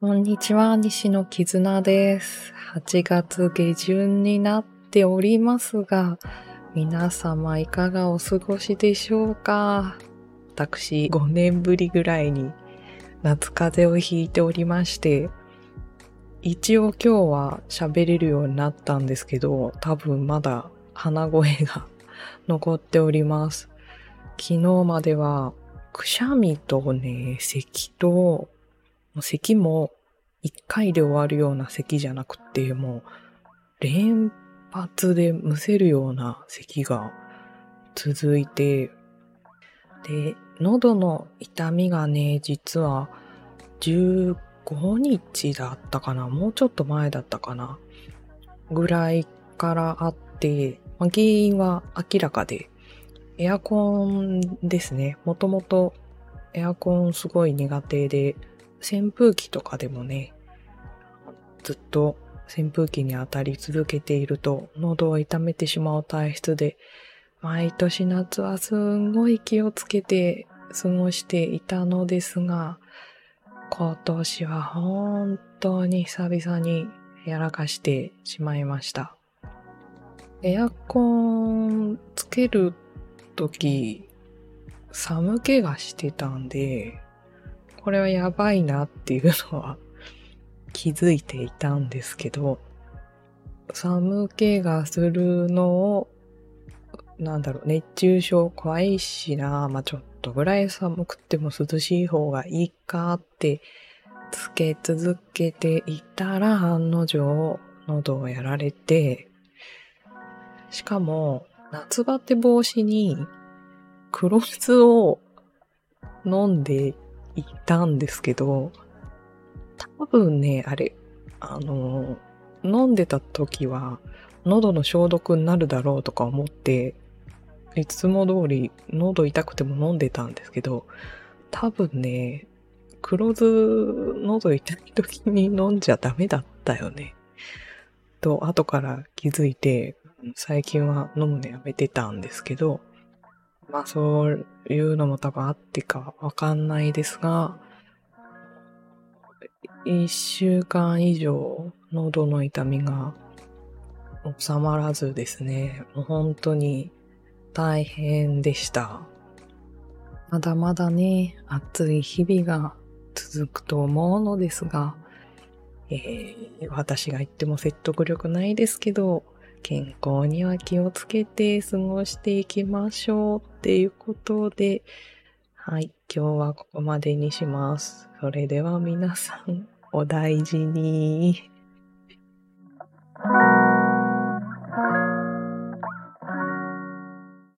こんにちは、西野絆です。8月下旬になっておりますが、皆様いかがお過ごしでしょうか？私、5年ぶりぐらいに夏風邪をひいておりまして、一応今日は喋れるようになったんですけど、多分まだ鼻声が 残っております。昨日まではくしゃみとね、咳と、咳も一回で終わるような咳じゃなくて、もう連発でむせるような咳が続いて、で、喉の痛みがね、実は15日だったかなもうちょっと前だったかなぐらいからあって、ま、原因は明らかで、エアコンですね。もともとエアコンすごい苦手で、扇風機とかでもね、ずっと扇風機に当たり続けていると喉を痛めてしまう体質で、毎年夏はすんごい気をつけて過ごしていたのですが、今年は本当に久々にやらかしてしまいました。エアコンつけるとき、寒気がしてたんで、これはやばいなっていうのは 気づいていたんですけど、寒気がするのを、なんだろう、熱中症怖いしな、まあ、ちょっとぐらい寒くても涼しい方がいいかってつけ続けていたら案の定喉をやられて、しかも夏バテ防止に黒酢を飲んでいたんですけど、多分ね、あれ、あの、飲んでた時は喉の消毒になるだろうとか思って、いつも通り喉痛くても飲んでたんですけど、多分ね、黒酢喉痛い時に飲んじゃダメだったよね。と、後から気づいて、最近は飲むのやめてたんですけど、まあそういうのも多分あってかわかんないですが、一週間以上喉の痛みが収まらずですね、もう本当に大変でした。まだまだね、暑い日々が続くと思うのですが、えー、私が言っても説得力ないですけど、健康には気をつけて過ごしていきましょうっていうことで、はい、今日はここまでにします。それでは皆さん、お大事に。